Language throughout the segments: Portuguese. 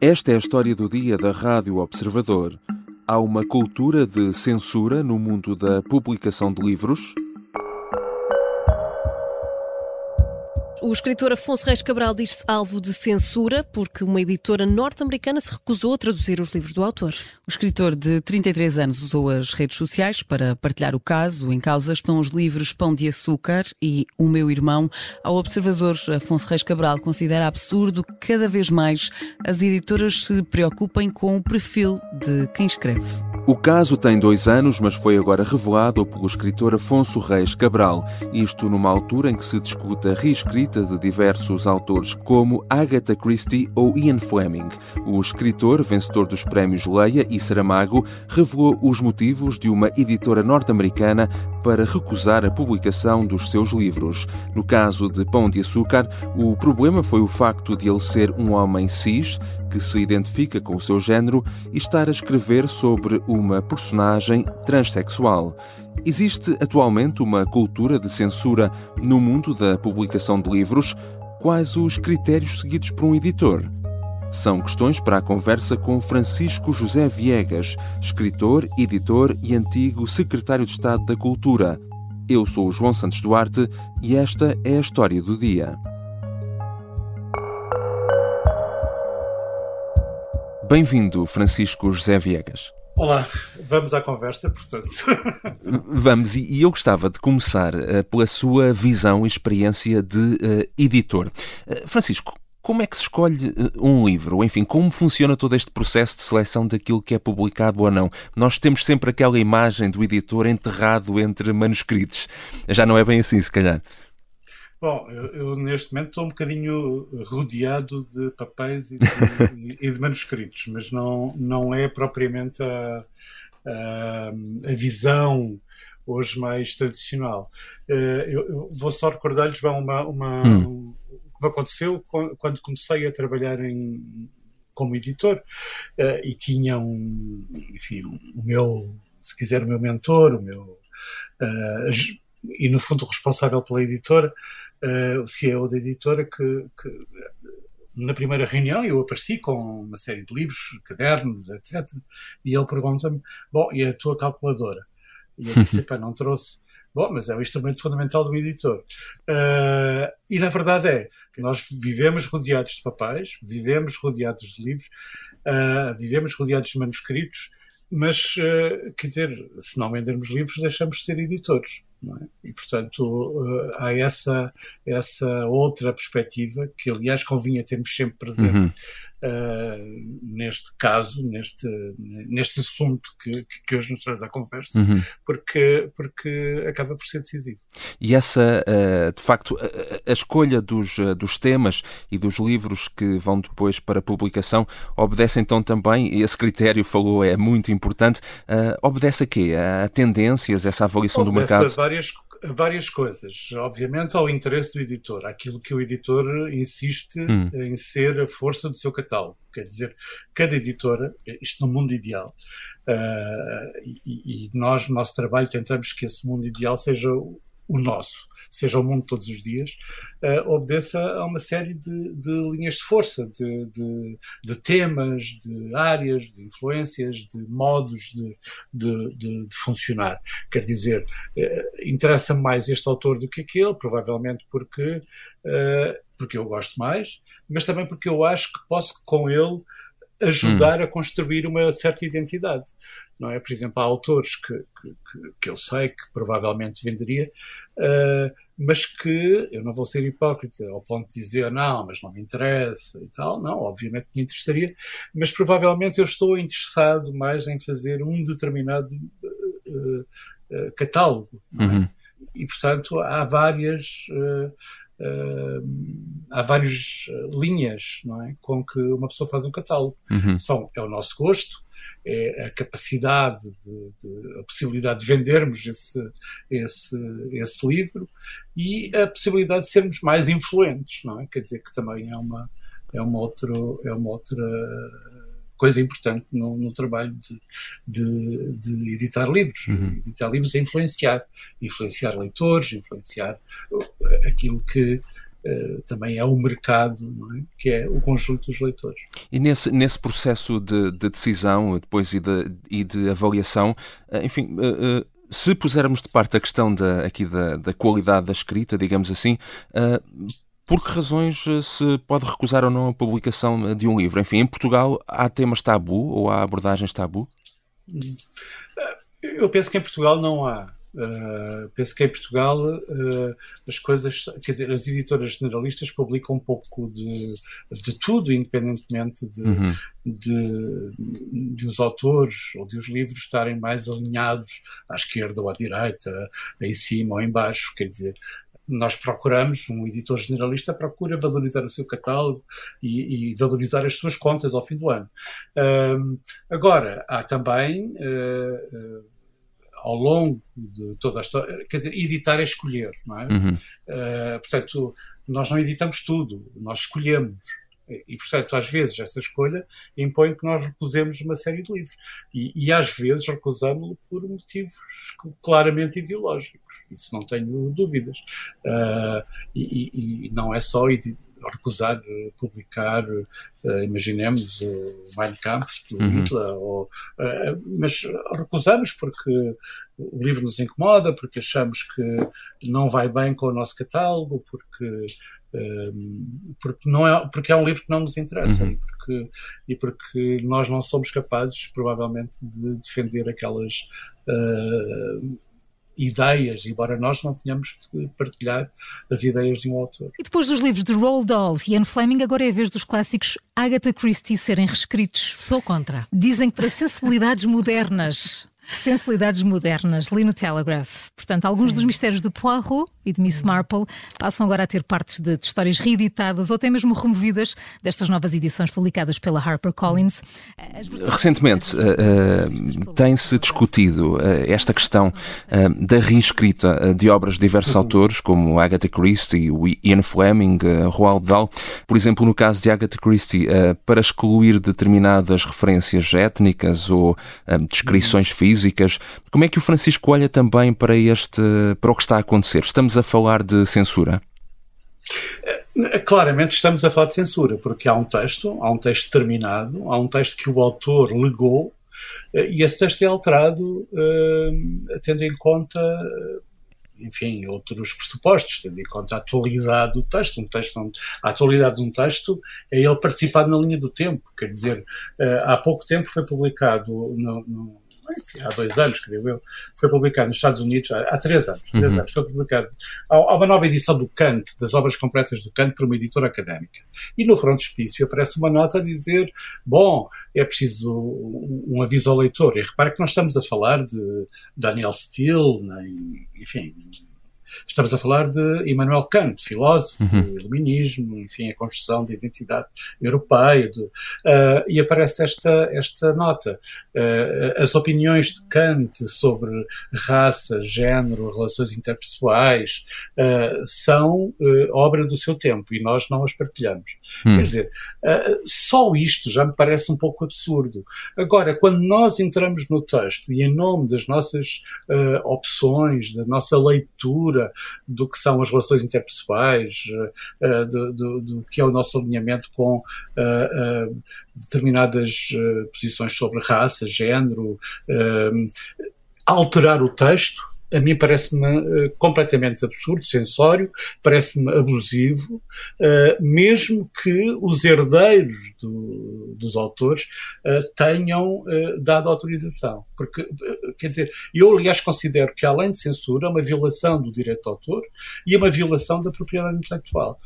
Esta é a história do dia da Rádio Observador. Há uma cultura de censura no mundo da publicação de livros? O escritor Afonso Reis Cabral diz-se alvo de censura porque uma editora norte-americana se recusou a traduzir os livros do autor. O escritor de 33 anos usou as redes sociais para partilhar o caso. Em causa estão os livros Pão de Açúcar e O Meu Irmão. Ao observador, Afonso Reis Cabral considera absurdo que cada vez mais as editoras se preocupem com o perfil de quem escreve. O caso tem dois anos, mas foi agora revelado pelo escritor Afonso Reis Cabral. Isto numa altura em que se discute a reescrita de diversos autores, como Agatha Christie ou Ian Fleming. O escritor, vencedor dos prémios Leia e Saramago, revelou os motivos de uma editora norte-americana para recusar a publicação dos seus livros. No caso de Pão de Açúcar, o problema foi o facto de ele ser um homem cis, que se identifica com o seu género, e estar a escrever sobre uma personagem transexual. Existe atualmente uma cultura de censura no mundo da publicação de livros? Quais os critérios seguidos por um editor? São questões para a conversa com Francisco José Viegas, escritor, editor e antigo secretário de Estado da Cultura. Eu sou o João Santos Duarte e esta é a história do dia. Bem-vindo, Francisco José Viegas. Olá, vamos à conversa, portanto. Vamos, e eu gostava de começar uh, pela sua visão e experiência de uh, editor. Uh, Francisco, como é que se escolhe um livro? Enfim, como funciona todo este processo de seleção daquilo que é publicado ou não? Nós temos sempre aquela imagem do editor enterrado entre manuscritos. Já não é bem assim, se calhar. Bom, eu, eu, neste momento estou um bocadinho rodeado de papéis e de, e de manuscritos, mas não, não é propriamente a, a, a visão hoje mais tradicional. Eh, eu, eu vou só recordar-lhes uma, uma hum. o que aconteceu quando comecei a trabalhar em, como editor uh, e tinha um, enfim, o meu, se quiser, o meu mentor, o meu, uh, e no fundo responsável pela editora, uh, o CEO da editora, que, que, na primeira reunião eu apareci com uma série de livros, cadernos, etc. E ele pergunta-me: Bom, e a tua calculadora? E eu disse: Pá, não trouxe. Bom, mas é o instrumento fundamental do editor. Uh, e na verdade é que nós vivemos rodeados de papéis, vivemos rodeados de livros, uh, vivemos rodeados de manuscritos, mas, uh, quer dizer, se não vendermos livros, deixamos de ser editores. É? E, portanto, eh, há essa, essa outra perspectiva que, aliás, convinha termos sempre presente uhum. Uh, neste caso, neste, neste assunto que, que hoje nos traz à conversa, uhum. porque, porque acaba por ser decisivo. E essa, uh, de facto, a, a, escolha dos, dos temas e dos livros que vão depois para publicação obedece então também, esse critério falou é muito importante, uh, obedece a quê? A tendências, essa avaliação obedece do mercado? várias, várias coisas. Obviamente ao interesse do editor, aquilo que o editor insiste hum. em ser a força do seu catálogo. Quer dizer, cada editora, isto no mundo ideal, uh, e, e, nós, no nosso trabalho, tentamos que esse mundo ideal seja o, o nosso seja o mundo todos os dias, uh, obedeça a uma série de, de linhas de força, de, de, de, temas, de áreas, de influências, de modos de, funcionar. Quer dizer, uh, interessa-me mais este autor do que aquele, provavelmente porque, uh, porque eu gosto mais, mas também porque eu acho que posso com ele ajudar hum. a construir uma certa identidade. Não é? Por exemplo, há autores que, que, que eu sei que provavelmente venderia, uh, mas que eu não vou ser hipócrita ao ponto de dizer não, mas não me interessa e tal. Não, obviamente que me interessaria, mas provavelmente eu estou interessado mais em fazer um determinado uh, uh, catálogo. É? Uhum. E, portanto, há várias. Uh, há várias linhas não é? com que uma pessoa faz um catálogo. Uhum. São, é o nosso gosto, é a capacidade, de, de, a possibilidade de vendermos esse, esse, esse livro e a possibilidade de sermos mais influentes, não é? Quer dizer que também é uma, é uma, outro, é uma outra coisa importante no, no trabalho de, de, de, editar livros. Uhum. Editar livros é influenciar. Influenciar leitores, influenciar aquilo que, uh, também é o mercado, é? que é o conjunto dos leitores. E nesse, nesse processo de, de decisão depois e de, e de avaliação, enfim se pusermos de parte a questão da, aqui da, da qualidade da escrita, digamos assim, uh, por que razões se pode recusar ou não a publicação de um livro? Enfim, em Portugal há temas tabu ou há abordagens tabu? Eu penso que em Portugal não há. Uh, penso que em Portugal uh, as coisas, quer dizer, as editoras generalistas publicam um pouco de, de tudo, independentemente de, uhum. de, de, os autores ou de os livros estarem mais alinhados à esquerda ou à direita, em cima ou em baixo, quer dizer, nós procuramos, um editor generalista procura valorizar o seu catálogo e, e valorizar as suas contas ao fim do ano. Uh, agora, há também ao longo de toda a história, quer dizer, editar é escolher, não é? Uhum. Uh, portanto, nós não editamos tudo, nós escolhemos. E, portanto, às vezes essa escolha impõe que nós recusemos uma série de livros. E, e às vezes recusamos-lo por motivos claramente ideológicos. Isso não tenho dúvidas. Uh, e, e, não é só recusar eh, publicar, uh, imaginemos, o Mein Kampf do uhum. Hitler, ou, uh, mas recusamos porque o livro nos incomoda, porque achamos que não vai bem com o nosso catálogo, porque porque não é porque é um livro que não nos interessa uhum. e, porque, e porque nós não somos capazes provavelmente de defender aquelas uh, ideias, embora nós não tenhamos que partilhar as ideias de um autor. E depois dos livros de Roald Dahl e Anne Fleming, agora é a vez dos clássicos Agatha Christie serem reescritos. Sou contra. Dizem que para sensibilidades modernas Sensibilidades modernas, li no Telegraph. Portanto, alguns Sim. dos mistérios de Poirot e de Miss Marple passam agora a ter partes de, de, histórias reeditadas ou até mesmo removidas destas novas edições publicadas pela HarperCollins. Recentemente uh, uh, tem-se discutido uh, esta questão da reescrita de obras de diversos uhum. autores, como Agatha Christie, Ian Fleming, Roald Dahl. Por exemplo, no caso de Agatha Christie, para excluir determinadas referências étnicas ou descrições físicas físicas. Como é que o Francisco olha também para este, para o que está a acontecer? Estamos a falar de censura? Eh, claramente estamos a falar de censura, porque há um texto, há um texto terminado, há um texto que o autor legou, eh, e esse texto é alterado uh, tendo em conta enfim, outros pressupostos, tendo em conta a atualidade do texto. Um texto a atualidade de um texto é ele participar na linha do tempo. Quer dizer, há pouco tempo foi publicado no, no há dois anos, creio eu, foi publicado nos Estados Unidos, há, há três anos, três uhum. anos, foi publicado, há, há, uma nova edição do Kant, das obras completas do Kant, por uma editora académica. E no frontispício aparece uma nota a dizer, bom, é preciso um, um aviso ao leitor. E repare que nós estamos a falar de Daniel Steele, nem, enfim, Estamos a falar de Immanuel Kant, filósofo, uhum. do iluminismo, enfim, a construção de identidade europeia. De, uh, e aparece esta, esta nota. Uh, as opiniões de Kant sobre raça, género, relações interpessoais uh, são obra do seu tempo e nós não as partilhamos. Uhum. Quer dizer, só isto já me parece um pouco absurdo. Agora, quando nós entramos no texto e em nome das nossas opções, da nossa leitura, do que são as relações interpessoais, uh, do, do, do, que é o nosso alinhamento com uh, determinadas posições sobre raça, género, alterar o texto a mim parece-me uh, completamente absurdo, sensório, parece-me abusivo, uh, mesmo que os herdeiros do, dos autores uh, tenham dado autorização. Porque, quer dizer, eu aliás considero que além de censura, é uma violação do direito de autor e é uma violação da propriedade intelectual.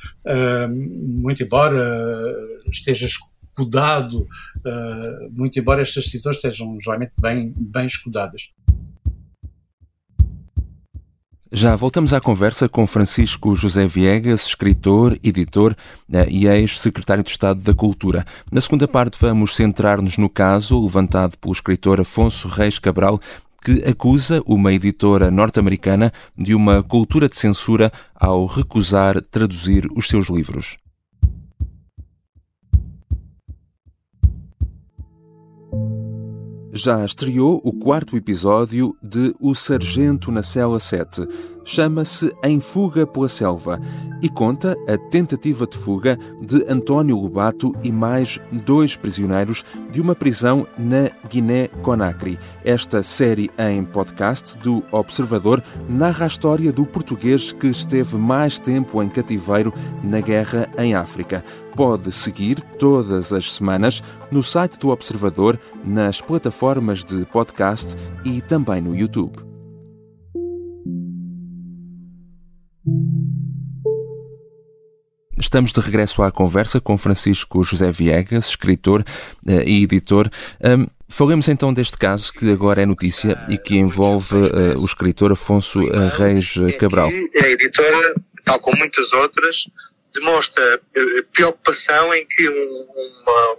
muito embora esteja escudado, muito embora estas decisões estejam realmente bem, bem escudadas. Já voltamos à conversa com Francisco José Viegas, escritor, editor eh, e ex-secretário de Estado da Cultura. Na segunda parte, vamos centrar-nos no caso levantado pelo escritor Afonso Reis Cabral, que acusa uma editora norte-americana de uma cultura de censura ao recusar traduzir os seus livros. Já estreou o quarto episódio de O Sargento na Cela 7. Chama-se Em Fuga pela Selva e conta a tentativa de fuga de António Lobato e mais dois prisioneiros de uma prisão na Guiné-Conakry. Esta série em podcast do Observador narra a história do português que esteve mais tempo em cativeiro na guerra em África. Pode seguir todas as semanas no site do Observador, nas plataformas de podcast e também no YouTube. Estamos de regresso à conversa com Francisco José Viegas, escritor uh, e editor. Falemos então deste caso que agora é notícia e que envolve uh, o escritor Afonso uh, Reis Cabral. A editora, tal como muitas outras, demonstra preocupação em que um, uma,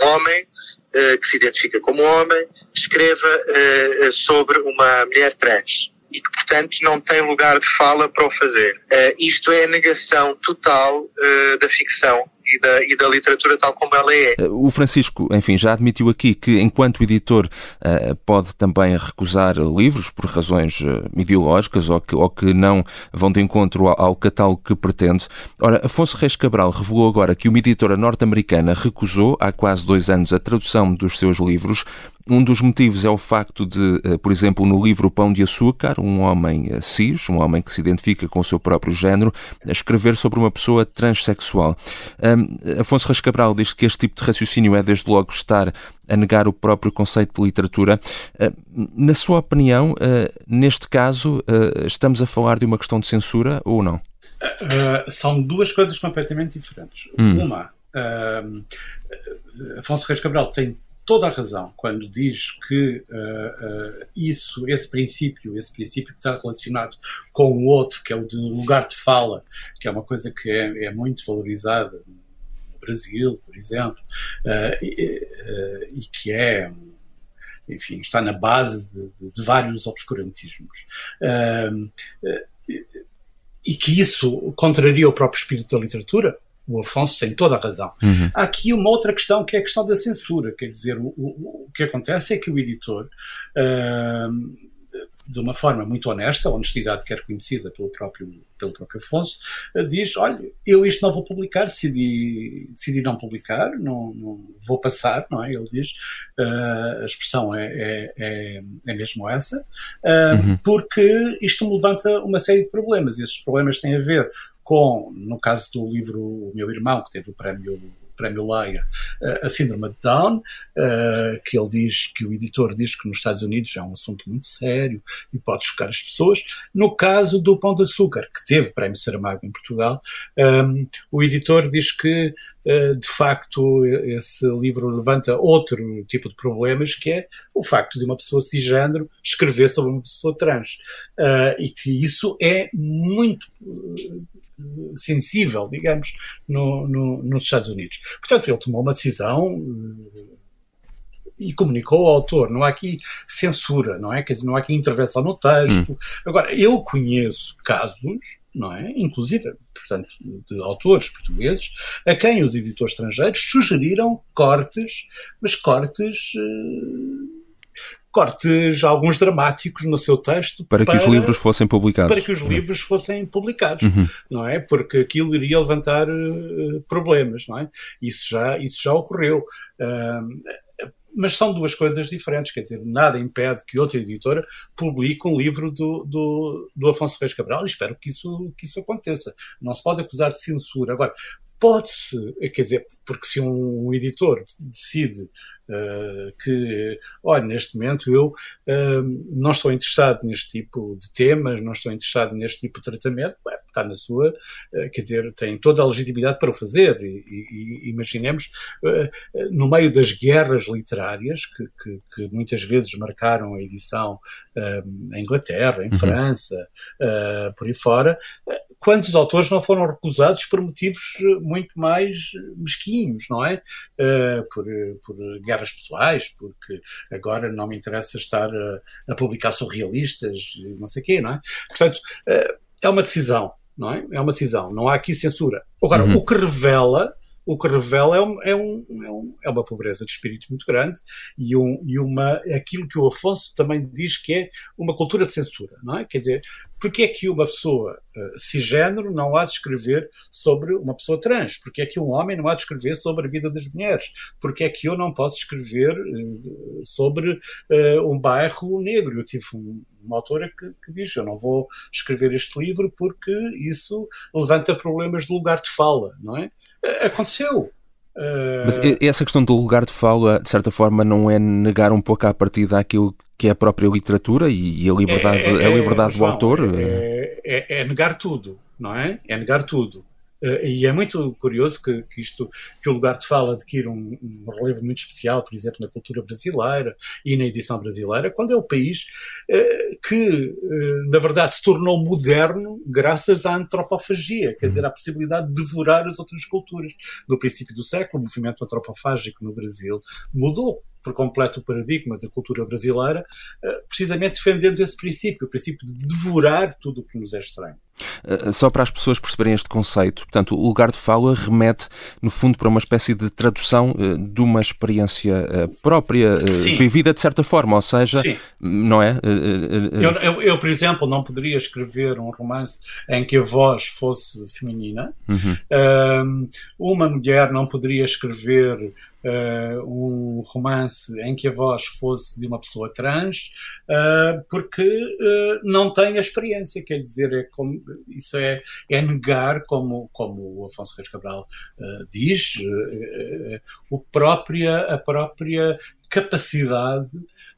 um homem que se identifica como homem escreva sobre uma mulher trans e que, portanto, não tem lugar de fala para o fazer. Isto é a negação total da ficção e da, e da, literatura tal como ela é. Eh, o Francisco, enfim, já admitiu aqui que, enquanto editor, uh, pode também recusar livros por razões uh, ideológicas ou que, ou que não vão de encontro ao, ao, catálogo que pretende. Ora, Afonso Reis Cabral revelou agora que uma editora norte-americana recusou há quase dois anos a tradução dos seus livros um dos motivos é o facto de, eh, por exemplo, no livro Pão de Açúcar, um homem eh, cis, um homem que se identifica com o seu próprio género, escrever sobre uma pessoa transexual. Um, Afonso Reis Cabral diz que este tipo de raciocínio é, desde logo, estar a negar o próprio conceito de literatura. Uh, na sua opinião, uh, neste caso, uh, estamos a falar de uma questão de censura ou não? são duas coisas completamente diferentes. Hum. Uma, Afonso Reis Cabral tem toda a razão quando diz que uh, uh, isso, esse princípio, esse princípio que está relacionado com o outro, que é o de lugar de fala, que é uma coisa que é, é muito valorizada no Brasil, por exemplo, uh, e, e, que é enfim, está na base de, de, de vários obscurantismos. e que isso contraria o próprio espírito da literatura, o Afonso tem toda a razão. Uhum. Há aqui uma outra questão que é a questão da censura. Quer dizer, o, o, o que acontece é que o editor, uh, de uma forma muito honesta, a honestidade que é reconhecida pelo próprio, pelo próprio Afonso, uh, diz: Olha, eu isto não vou publicar, decidi, decidi não publicar, não, não vou passar, não é? Ele diz: uh, a expressão é, é, é, é mesmo essa, uhum. porque isto me levanta uma série de problemas. E esses problemas têm a ver com, no caso do livro O Meu Irmão, que teve o prémio Prémio Leia, a Síndrome de Down, que ele diz que o editor diz que nos Estados Unidos é um assunto muito sério e pode chocar as pessoas. No caso do Pão de Açúcar, que teve Prémio Saramago em Portugal, o editor diz que de facto esse livro levanta outro tipo de problemas, que é o facto de uma pessoa cisgênero escrever sobre uma pessoa trans. e que isso é muito sensível, digamos, no, no, nos Estados Unidos. Portanto, ele tomou uma decisão eh, e comunicou ao autor. Não há aqui censura, não é? Quer dizer, não há aqui intervenção no texto. Hum. Agora, eu conheço casos, não é? Inclusive, portanto, de autores portugueses, a quem os editores estrangeiros sugeriram cortes, mas cortes. Uh, cortes, alguns dramáticos no seu texto. Para, para que os livros fossem publicados. Para que os livros fossem publicados, uhum. não é? Porque aquilo iria levantar uh, problemas, não é? Isso já, isso já ocorreu. Uh, mas são duas coisas diferentes, quer dizer, nada impede que outra editora publique um livro do, do, do Afonso Reis Cabral e espero que isso, que isso aconteça. Não se pode acusar de censura. Agora, pode-se, quer dizer, porque se um editor decide que, olha, neste momento eu uh, não estou interessado neste tipo de temas, não estou interessado neste tipo de tratamento, está na sua, uh, quer dizer, tem toda a legitimidade para o fazer. E, e, e imaginemos, no meio das guerras literárias, que, que, que, muitas vezes marcaram a edição em Inglaterra, em uhum. França, por aí fora, quantos autores não foram recusados por motivos muito mais mesquinhos, não é? Por, por guerras pessoais, porque agora não me interessa estar a, a publicar surrealistas e não sei o quê, não é? Portanto, eh, é uma decisão, não é? É uma decisão, não há aqui censura. Agora, uhum. o que revela o que revela é, um, é, um, é, um, é, uma pobreza de espírito muito grande e, um, e uma, aquilo que o Afonso também diz que é uma cultura de censura, não é? Quer dizer, porque é que uma pessoa uh, cisgênero não há de escrever sobre uma pessoa trans? Porque é que um homem não há de escrever sobre a vida das mulheres? Porque é que eu não posso escrever uh, sobre uh, um bairro negro? Eu tive um, uma autora que, que, diz: Eu não vou escrever este livro porque isso levanta problemas de lugar de fala, não é? Aconteceu. Mas essa questão do lugar de fala, de certa forma, não é negar um pouco à partida aquilo que é a própria literatura e, a liberdade, é, é, a liberdade do autor? É, é, é, negar tudo, não é? É negar tudo. Uh, e é muito curioso que, que, isto, que o lugar de fala adquire um, um, relevo muito especial, por exemplo, na cultura brasileira e na edição brasileira, quando é o país uh, que, uh, na verdade, se tornou moderno graças à antropofagia, quer dizer, à possibilidade de devorar as outras culturas. No princípio do século, o movimento antropofágico no Brasil mudou por completo o paradigma da cultura brasileira, eh, precisamente defendendo esse princípio, o princípio de devorar tudo o que nos é estranho. Eh, só para as pessoas perceberem este conceito, portanto, o lugar de fala remete, no fundo, para uma espécie de tradução eh, de uma experiência própria, Sim. vivida de certa forma, ou seja, Sim. não é? Eu, eu, eu, por exemplo, não poderia escrever um romance em que a voz fosse feminina, uhum. uma mulher não poderia escrever um romance em que a voz fosse de uma pessoa trans, uh, porque uh, não tem a experiência, quer dizer, é como, isso é, é negar, como, como o Afonso Reis Cabral diz, o própria, a própria capacidade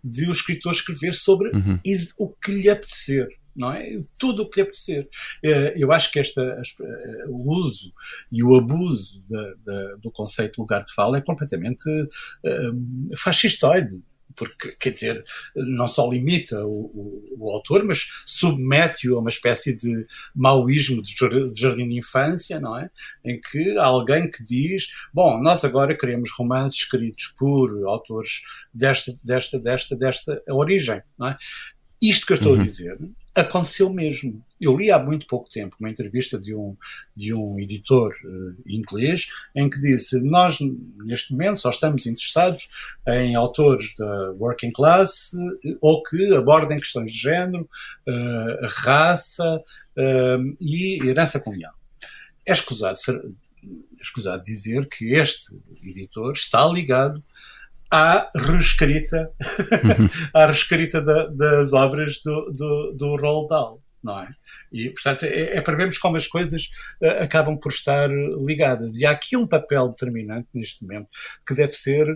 de o escritor escrever sobre uhum. o que lhe apetecer não é? Tudo o que lhe apetecer. Eh, eu acho que esta, eh, o uso e o abuso do conceito lugar de fala é completamente uh, fascistoide porque, quer dizer, não só limita o, o, o autor, mas submete-o a uma espécie de maoísmo de jardim de infância, não é? Em que há alguém que diz, bom, nós agora queremos romances escritos por autores desta, desta, desta, desta origem, não é? Isto que eu estou uhum. a dizer aconteceu mesmo. Eu li há muito pouco tempo uma entrevista de um, de um editor uh, inglês em que disse: Nós, neste momento, só estamos interessados em autores da working class uh, ou que abordem questões de género, uh, raça e herança colonial. É escusado, ser, é escusado dizer que este editor está ligado à reescrita, uhum. à reescrita da, das obras do, do, do Roald Dahl. Não é? E, portanto, é, é para vermos como as coisas uh, acabam por estar ligadas. E há aqui um papel determinante neste momento que deve ser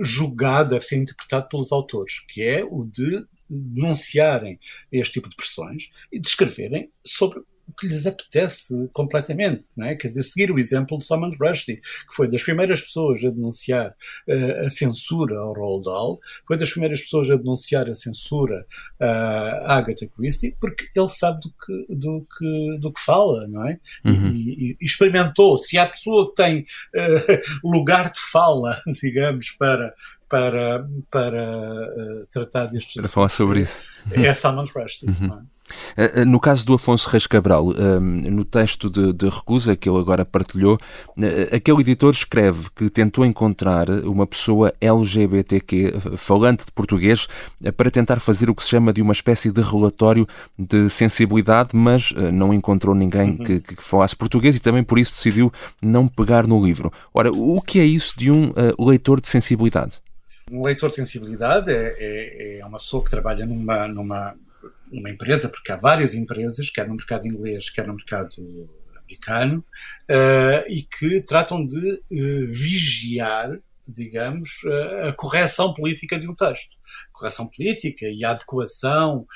julgado, deve ser interpretado pelos autores, que é o de denunciarem este tipo de pressões e de escreverem sobre o que lhes apetece completamente, não é? Quer dizer, seguir o exemplo de Salman Rushdie, que foi das primeiras pessoas a denunciar uh, a censura ao Roald Dahl, foi das primeiras pessoas a denunciar a censura uh, a Agatha Christie, porque ele sabe do que, do que, do que fala, não é? Uhum. E, e, experimentou. Se há pessoa que tem uh, lugar de fala, digamos, para para, para uh, tratar destes. Para falar sobre isso. É Salman Rushdie. Uhum. Eh, eh, no caso do Afonso Reis Cabral, ehm, no texto de, de, recusa que ele agora partilhou, eh, aquele editor escreve que tentou encontrar uma pessoa LGBTQ falante de português para tentar fazer o que se chama de uma espécie de relatório de sensibilidade, mas não encontrou ninguém uhum. que, que, falasse português e também por isso decidiu não pegar no livro. Ora, o que é isso de um leitor de sensibilidade? Um leitor de sensibilidade é, é, é uma pessoa que trabalha numa, numa uma empresa, porque há várias empresas, quer no mercado inglês, quer no mercado americano, uh, e que tratam de uh, vigiar, digamos, uh, a correção política de um texto. Correção política e a adequação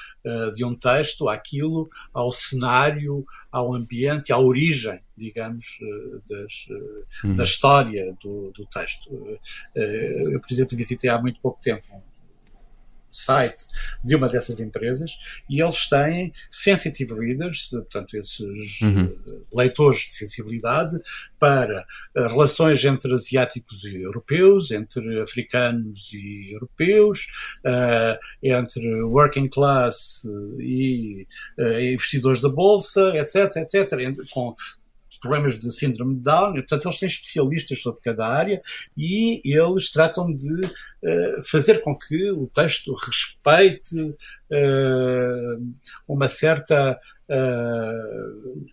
de um texto àquilo, ao cenário, ao ambiente, à origem, digamos, das, da história do, do texto. eu, por exemplo, visitei há muito pouco tempo site de uma dessas empresas e eles têm sensitive readers, portanto, esses uhum. Eh, leitores de sensibilidade para eh, relações entre asiáticos e europeus, entre africanos e europeus, uh, entre working class e uh, investidores da bolsa, etc, etc, com problemas de síndrome de Down, portanto, eles têm especialistas sobre cada área e eles tratam de uh, fazer com que o texto respeite uh, uma certa. Uh,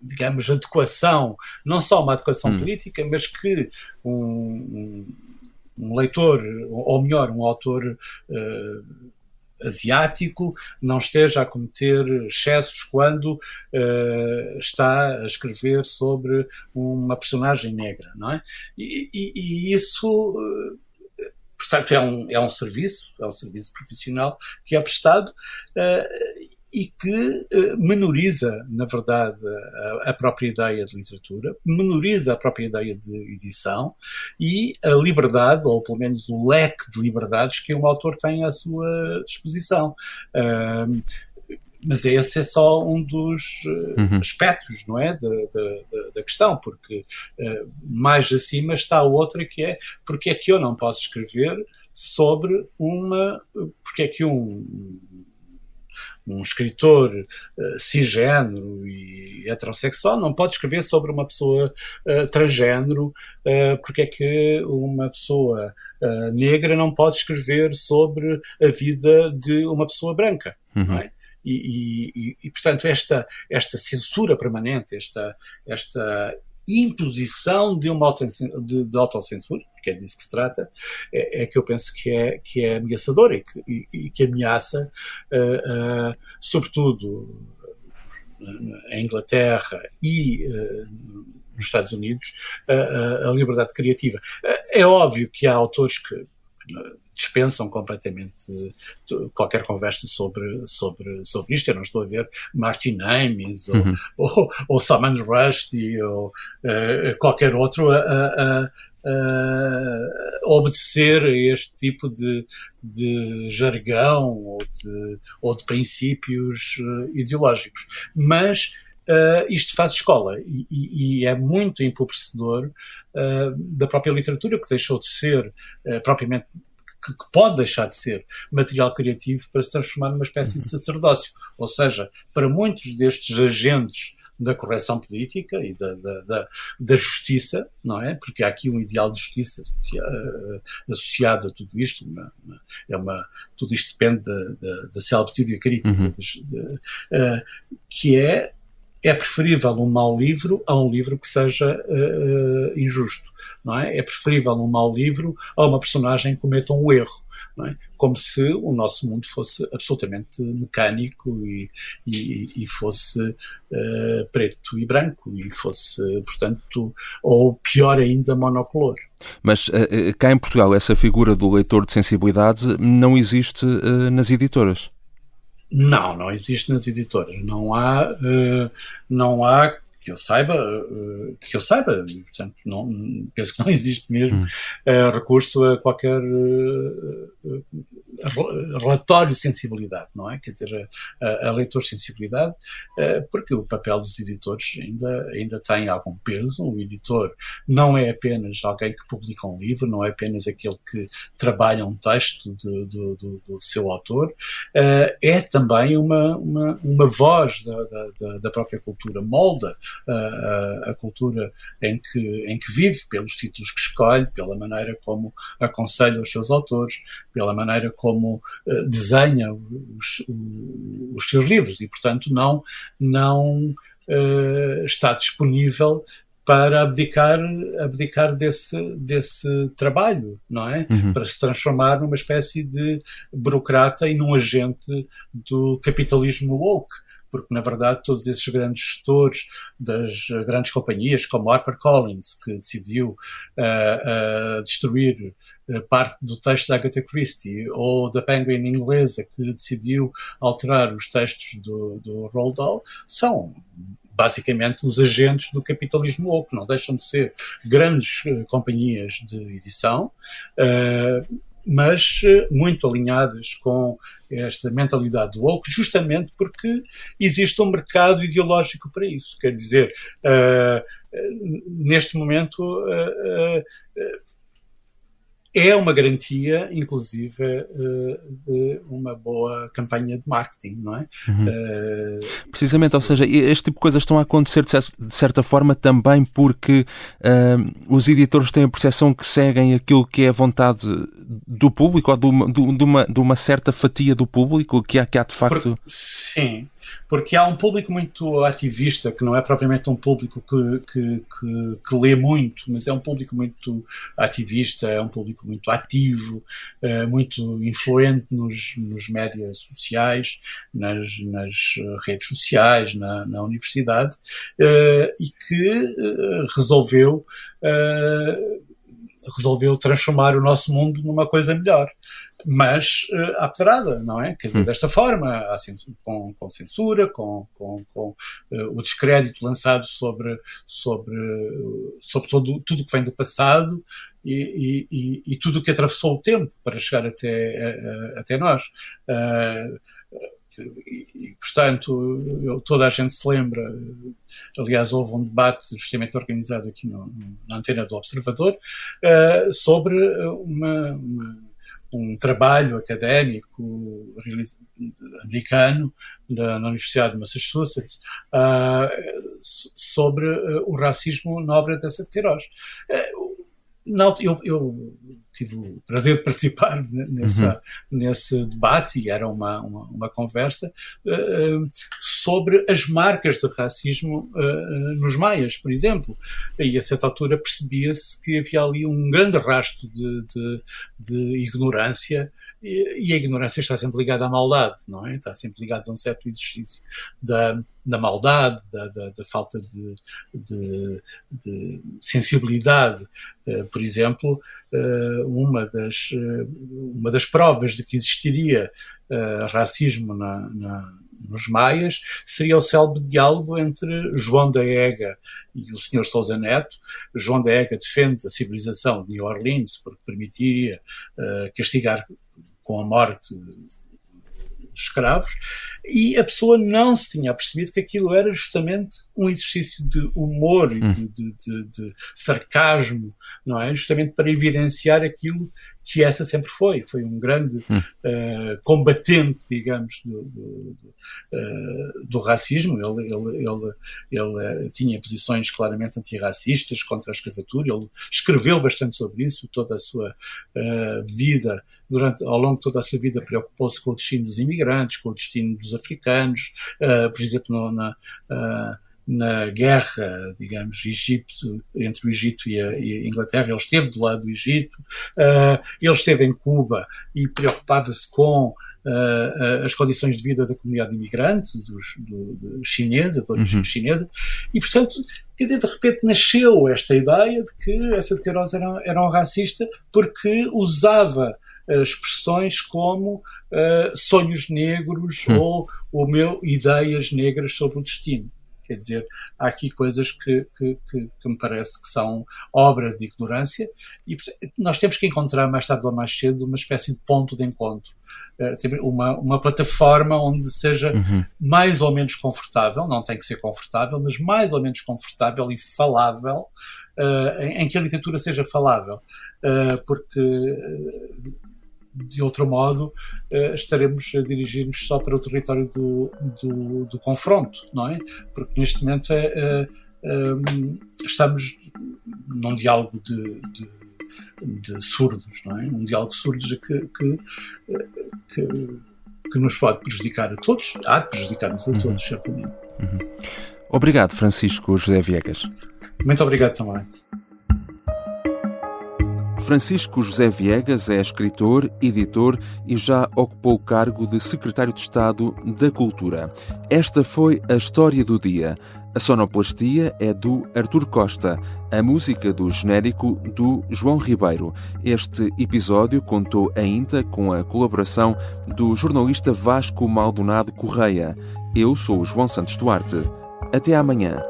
digamos, adequação, não só uma adequação hum. política, mas que um, um, um, leitor, ou melhor, um autor asiático não esteja a cometer excessos quando uh, está a escrever sobre uma personagem negra, não é? E, e, e isso, uh, portanto, é um, é um serviço, é um serviço profissional que é prestado uh, e que eh, menoriza, na verdade, a, a, própria ideia de literatura, menoriza a própria ideia de edição e a liberdade, ou pelo menos o leque de liberdades que um autor tem à sua disposição. Uh, mas esse é só um dos uh, uhum. aspectos, não é, da, da, da questão, porque uh, mais acima está outra que é porque é que eu não posso escrever sobre uma, porque é que um um escritor uh, cisgênero e heterossexual não pode escrever sobre uma pessoa uh, transgênero, uh, porque é que uma pessoa uh, negra não pode escrever sobre a vida de uma pessoa branca, uhum. não é? E, e, e, portanto, esta, esta censura permanente, esta, esta imposição de uma de, de autocensura, porque é disso que se trata, é, é, que eu penso que é, que é ameaçadora e que, e, e que ameaça, uh, uh, sobretudo em Inglaterra e uh, nos Estados Unidos, a liberdade criativa. É óbvio que há autores que dispensam completamente qualquer conversa sobre, sobre, sobre isto. Eu não estou a ver Martin Amis ou, uhum. ou, ou Salman Rushdie ou uh, qualquer outro a, a, a obedecer a este tipo de, de jargão ou de, ou de princípios uh, ideológicos. Mas uh, isto faz escola e, e, e é muito empobrecedor uh, da própria literatura, que deixou de ser propriamente que, que, pode deixar de ser material criativo para se transformar numa espécie de uhum. sacerdócio. Ou seja, para muitos destes agentes da correção política e da, da, da, da, justiça, não é? Porque há aqui um ideal de justiça eh, associado a tudo isto. Uma, uma, é uma, tudo isto depende da, da, da teoria crítica, uhum. de, de, uh, que é é preferível um mau livro a um livro que seja uh, injusto, não é? É preferível um mau livro a uma personagem que cometa um erro, é? Como se o nosso mundo fosse absolutamente mecânico e, e, e fosse uh, preto e branco e fosse, portanto, ou pior ainda, monocolor. Mas uh, cá em Portugal essa figura do leitor de sensibilidade não existe nas editoras. Não, não existe nas editoras. Não há, uh, não há que eu saiba, uh, que eu saiba, portanto, não, penso que não existe mesmo uh, recurso a qualquer relatório de sensibilidade, não é? Quer dizer, a, a leitor de sensibilidade, porque o papel dos editores ainda, ainda tem algum peso. O editor não é apenas alguém que publica um livro, não é apenas aquele que trabalha um texto do, do, do, do seu autor, é também uma, uma, uma voz da, da, da própria cultura, molda a, a, cultura em que, em que vive, pelos títulos que escolhe, pela maneira como aconselha os seus autores, pela maneira como uh, desenha os, os, seus livros e, portanto, não, não uh, está disponível para abdicar, abdicar desse, desse trabalho, não é? Uhum. Para se transformar numa espécie de burocrata e num agente do capitalismo woke porque na verdade todos esses grandes gestores das grandes companhias, como HarperCollins, que decidiu uh, uh, destruir eh, parte do texto da Agatha Christie, ou da Penguin inglesa, que decidiu alterar os textos do, do Roald Dahl, são basicamente os agentes do capitalismo oco, não deixam de ser grandes uh, companhias de edição, uh, mas muito alinhadas com esta mentalidade woke, justamente porque existe um mercado ideológico para isso. Quer dizer, neste momento é uma garantia, inclusive, uh, de uma boa campanha de marketing, não é? Uhum. Uh, Precisamente, ou seja, este tipo de coisas estão a acontecer de certa forma também porque uh, os editores têm a percepção que seguem aquilo que é a vontade do público ou de uma, de uma, de uma certa fatia do público que há, que há de facto. Por, sim, porque há um público muito ativista, que não é propriamente um público que, que, que, que, lê muito, mas é um público muito ativista, é um público muito ativo, é, muito influente nos, nos médias sociais, nas, nas redes sociais, na, na universidade, é, e que é, resolveu resolveu transformar o nosso mundo numa coisa melhor mas uh, à pedrada, não é? Quer dizer, hum. desta forma, assim, com, com censura, com, com, com uh, o descrédito lançado sobre, sobre, sobre todo, tudo que vem do passado e, e, e, tudo o que atravessou o tempo para chegar até, uh, até nós. E, portanto, eu, toda a gente se lembra. Aliás, houve um debate justamente organizado aqui no, na antena do Observador sobre uma, uma um trabalho académico americano na, na Universidade de Massachusetts uh, sobre uh, o racismo na obra dessa de Queiroz. Uh, não, eu, eu, tive o prazer de participar nessa, uhum. nesse debate e era uma, uma, uma conversa uh, sobre as marcas de racismo uh, nos maias, por exemplo. E a certa altura percebia-se que havia ali um grande rastro de, de, de ignorância e, a ignorância está sempre ligada à maldade, não é? Está sempre ligada a um certo exercício da, da maldade, da, da, da falta de, de, de sensibilidade. Uh, por exemplo, uh, uma, das, uh, uma das provas de que existiria racismo na, na nos Maias, seria o célebre diálogo entre João da Ega e o Sr. Sousa Neto. João da Ega defende a civilização de New Orleans porque permitiria castigar com a morte dos escravos, e a pessoa não se tinha percebido que aquilo era justamente um exercício de humor e de, de, de, de, sarcasmo, não é? Justamente para evidenciar aquilo que essa sempre foi. Foi um grande uh, combatente, digamos, do, do, uh, do racismo. Ele, ele, ele, ele, eh, tinha posições claramente antirracistas contra a escravatura. Ele escreveu bastante sobre isso, toda a sua uh, vida durante, ao longo de toda a sua vida preocupou-se com o destino dos imigrantes, com o destino dos africanos, uh, por exemplo, no, na, uh, na guerra, digamos, Egito, entre o Egito e a, e a, Inglaterra, ele esteve do lado do Egito, uh, ele esteve em Cuba e preocupava-se com Uh, as condições de vida da comunidade imigrante, dos, do, do chinesa, da origem uhum. chinesa, e portanto, de repente nasceu esta ideia de que essa de Queiroz era, era um racista porque usava expressões como uh, sonhos negros uhum. ou o meu ideias negras sobre o destino. Quer dizer, há aqui coisas que, que, que, que, me parece que são obra de ignorância e nós temos que encontrar mais tarde ou mais cedo uma espécie de ponto de encontro. Eh, uma, uma plataforma onde seja uhum. mais ou menos confortável, não tem que ser confortável, mas mais ou menos confortável e falável, uh, em, em, que a literatura seja falável. Uh, porque de outro modo, uh, estaremos a dirigir-nos só para o território do, do, do, confronto, não é? Porque neste momento é, um, estamos num diálogo de, de, de, surdos, não é? Um diálogo de surdos que, que, que, que nos pode prejudicar a todos, há de prejudicar-nos a uhum. todos, certamente. Uhum. Obrigado, Francisco José Viegas. Muito obrigado também. Francisco José Viegas é escritor, editor e já ocupou o cargo de secretário de Estado da Cultura. Esta foi a história do dia. A sonoplastia é do Artur Costa, a música do genérico do João Ribeiro. Este episódio contou ainda com a colaboração do jornalista Vasco Maldonado Correia. Eu sou o João Santos Duarte. Até amanhã.